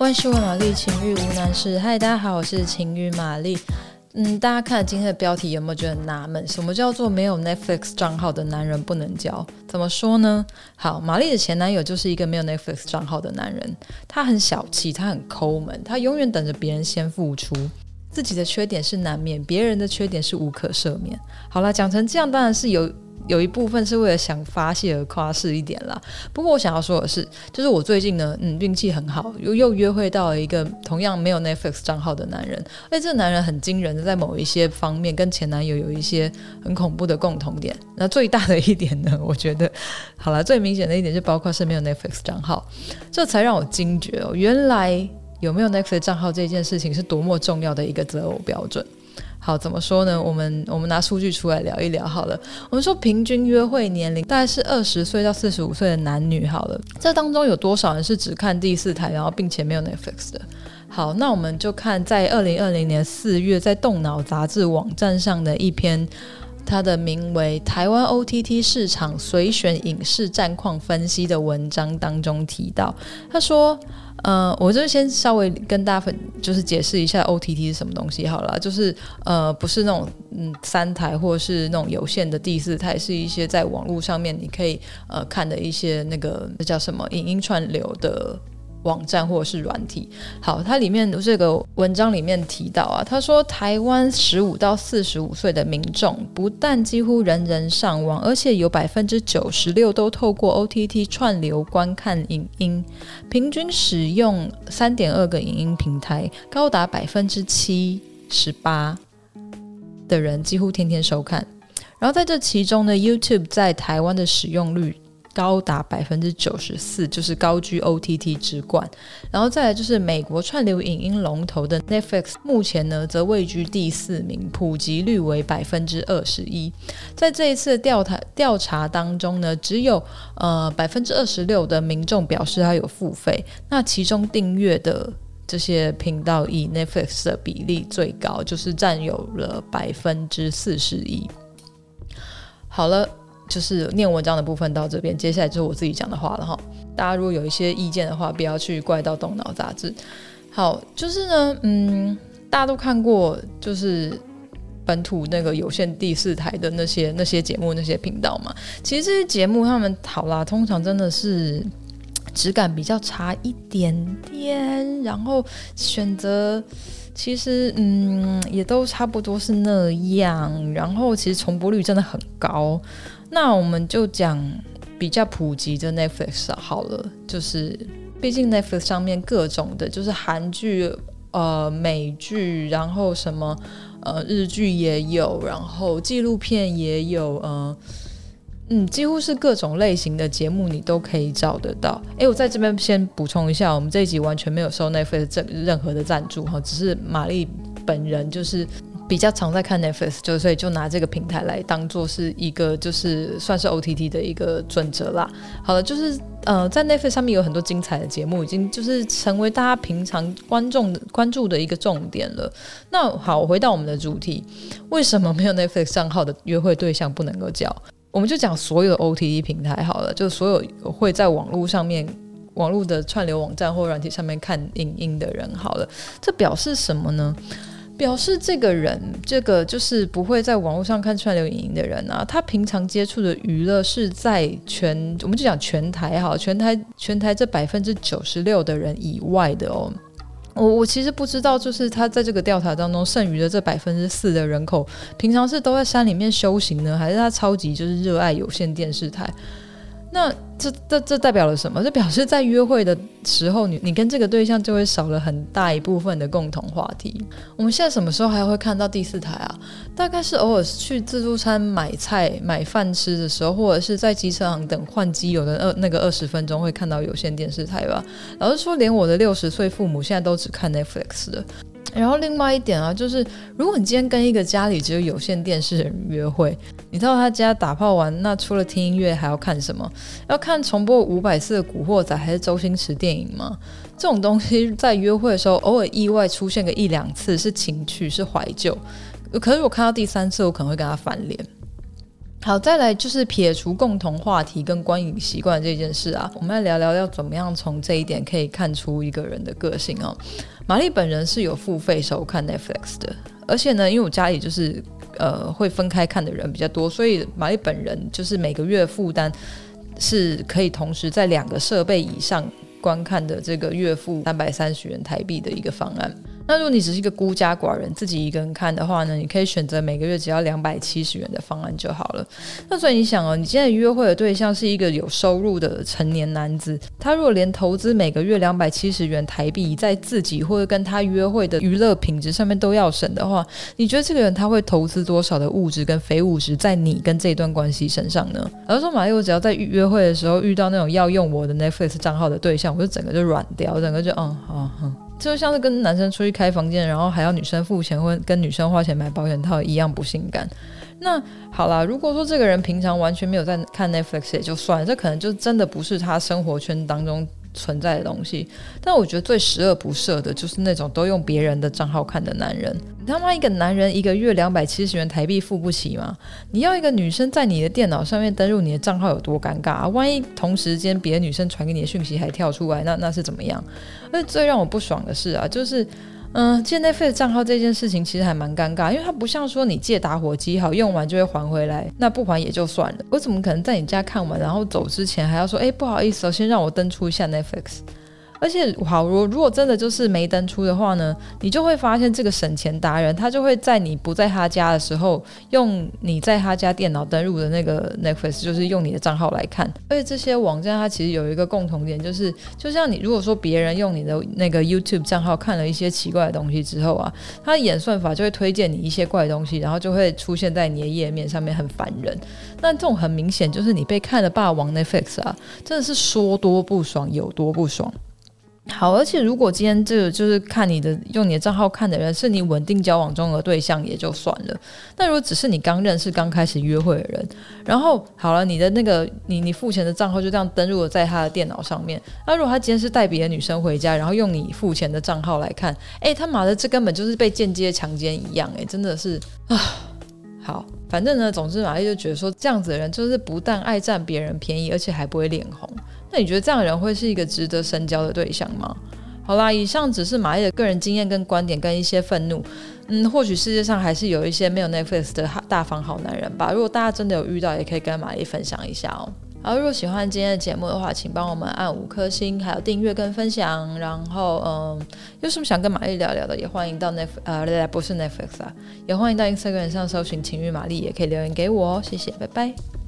万事问玛丽，情欲无难事。嗨，大家好，我是情欲玛丽。嗯，大家看今天的标题有没有觉得很纳闷？什么叫做没有 Netflix 账号的男人不能交？怎么说呢？好，玛丽的前男友就是一个没有 Netflix 账号的男人，他很小气，他很抠门，他永远等着别人先付出，自己的缺点是难免，别人的缺点是无可赦免。好了，讲成这样当然是有。有一部分是为了想发泄而夸饰一点啦。不过我想要说的是，就是我最近呢，嗯，运气很好，又又约会到了一个同样没有 Netflix 账号的男人。而且这个男人很惊人的，在某一些方面跟前男友有一些很恐怖的共同点。那最大的一点呢，我觉得，好了，最明显的一点就包括是没有 Netflix 账号，这才让我惊觉哦，原来有没有 Netflix 账号这件事情是多么重要的一个择偶标准。好，怎么说呢？我们我们拿数据出来聊一聊好了。我们说平均约会年龄大概是二十岁到四十五岁的男女好了。这当中有多少人是只看第四台，然后并且没有 Netflix 的？好，那我们就看在二零二零年四月在动脑杂志网站上的一篇，他的名为《台湾 OTT 市场随选影视战况分析》的文章当中提到，他说。呃，我就先稍微跟大家分，就是解释一下 OTT 是什么东西好了，就是呃，不是那种嗯三台或是那种有线的第四台，是一些在网络上面你可以呃看的一些那个那叫什么影音串流的。网站或者是软体，好，它里面这个文章里面提到啊，他说台湾十五到四十五岁的民众不但几乎人人上网，而且有百分之九十六都透过 OTT 串流观看影音，平均使用三点二个影音平台，高达百分之七十八的人几乎天天收看。然后在这其中呢，YouTube 在台湾的使用率。高达百分之九十四，就是高居 OTT 之冠。然后再来就是美国串流影音龙头的 Netflix，目前呢则位居第四名，普及率为百分之二十一。在这一次调查调查当中呢，只有呃百分之二十六的民众表示他有付费。那其中订阅的这些频道以 Netflix 的比例最高，就是占有了百分之四十一。好了。就是念文章的部分到这边，接下来就是我自己讲的话了哈。大家如果有一些意见的话，不要去怪到动脑杂志。好，就是呢，嗯，大家都看过，就是本土那个有线第四台的那些那些节目、那些频道嘛。其实这些节目他们好啦，通常真的是质感比较差一点点，然后选择其实嗯也都差不多是那样，然后其实重播率真的很高。那我们就讲比较普及的 Netflix 好了，就是毕竟 Netflix 上面各种的，就是韩剧、呃美剧，然后什么呃日剧也有，然后纪录片也有，呃嗯，几乎是各种类型的节目你都可以找得到。诶，我在这边先补充一下，我们这一集完全没有收 Netflix 任何的赞助哈，只是玛丽本人就是。比较常在看 Netflix，就所以就拿这个平台来当做是一个就是算是 OTT 的一个准则啦。好了，就是呃在 Netflix 上面有很多精彩的节目，已经就是成为大家平常观众关注的一个重点了。那好，回到我们的主题，为什么没有 Netflix 账号的约会对象不能够交？我们就讲所有的 OTT 平台好了，就所有会在网络上面、网络的串流网站或软体上面看影音的人好了，这表示什么呢？表示这个人，这个就是不会在网络上看串流影音的人啊，他平常接触的娱乐是在全，我们就讲全台哈，全台全台这百分之九十六的人以外的哦。我我其实不知道，就是他在这个调查当中剩余的这百分之四的人口，平常是都在山里面修行呢，还是他超级就是热爱有线电视台？那这这这代表了什么？这表示在约会的时候，你你跟这个对象就会少了很大一部分的共同话题。我们现在什么时候还会看到第四台啊？大概是偶尔去自助餐买菜买饭吃的时候，或者是在机车行等换机油的二那个二十分钟会看到有线电视台吧。老实说，连我的六十岁父母现在都只看 Netflix 的。然后另外一点啊，就是如果你今天跟一个家里只有有线电视的人约会，你到他家打炮完，那除了听音乐还要看什么？要看重播五百次的《古惑仔》还是周星驰电影吗？这种东西在约会的时候偶尔意外出现个一两次是情趣是怀旧，可是我看到第三次我可能会跟他翻脸。好，再来就是撇除共同话题跟观影习惯这件事啊，我们来聊聊要怎么样从这一点可以看出一个人的个性哦。玛丽本人是有付费收看 Netflix 的，而且呢，因为我家里就是呃会分开看的人比较多，所以玛丽本人就是每个月负担是可以同时在两个设备以上观看的这个月付三百三十元台币的一个方案。那如果你只是一个孤家寡人，自己一个人看的话呢，你可以选择每个月只要两百七十元的方案就好了。那所以你想哦，你现在约会的对象是一个有收入的成年男子，他如果连投资每个月两百七十元台币在自己或者跟他约会的娱乐品质上面都要省的话，你觉得这个人他会投资多少的物质跟非物质在你跟这段关系身上呢？而说马丽，我只要在约会的时候遇到那种要用我的 Netflix 账号的对象，我就整个就软掉，整个就嗯好嗯。就像是跟男生出去开房间，然后还要女生付钱，或跟女生花钱买保险套一样不性感。那好啦，如果说这个人平常完全没有在看 Netflix 也就算了，这可能就真的不是他生活圈当中存在的东西，但我觉得最十恶不赦的就是那种都用别人的账号看的男人。你他妈一个男人一个月两百七十元台币付不起吗？你要一个女生在你的电脑上面登录你的账号有多尴尬啊？万一同时间别的女生传给你的讯息还跳出来，那那是怎么样？而最让我不爽的是啊，就是。嗯，借 Netflix 账号这件事情其实还蛮尴尬，因为它不像说你借打火机好用完就会还回来，那不还也就算了。我怎么可能在你家看完然后走之前还要说，哎，不好意思哦，先让我登出一下 Netflix。而且，好，如如果真的就是没登出的话呢，你就会发现这个省钱达人，他就会在你不在他家的时候，用你在他家电脑登录的那个 Netflix，就是用你的账号来看。而且这些网站它其实有一个共同点，就是就像你如果说别人用你的那个 YouTube 账号看了一些奇怪的东西之后啊，他演算法就会推荐你一些怪东西，然后就会出现在你的页面上面，很烦人。那这种很明显就是你被看了霸王 Netflix 啊，真的是说多不爽有多不爽。好，而且如果今天这个就是看你的用你的账号看的人是你稳定交往中的对象也就算了，那如果只是你刚认识、刚开始约会的人，然后好了，你的那个你你付钱的账号就这样登录在他的电脑上面，那如果他今天是带别的女生回家，然后用你付钱的账号来看，哎，他妈的，这根本就是被间接强奸一样，哎，真的是啊。好，反正呢，总之玛丽就觉得说这样子的人就是不但爱占别人便宜，而且还不会脸红。那你觉得这样的人会是一个值得深交的对象吗？好啦，以上只是玛丽的个人经验跟观点跟一些愤怒。嗯，或许世界上还是有一些没有 Netflix 的大方好男人吧。如果大家真的有遇到，也可以跟玛丽分享一下哦。好，如果喜欢今天的节目的话，请帮我们按五颗星，还有订阅跟分享。然后，嗯，有什么想跟玛丽聊聊的，也欢迎到 Netflix，呃，不是 Netflix 啊，也欢迎到 Instagram 上搜寻情欲玛丽，也可以留言给我哦。谢谢，拜拜。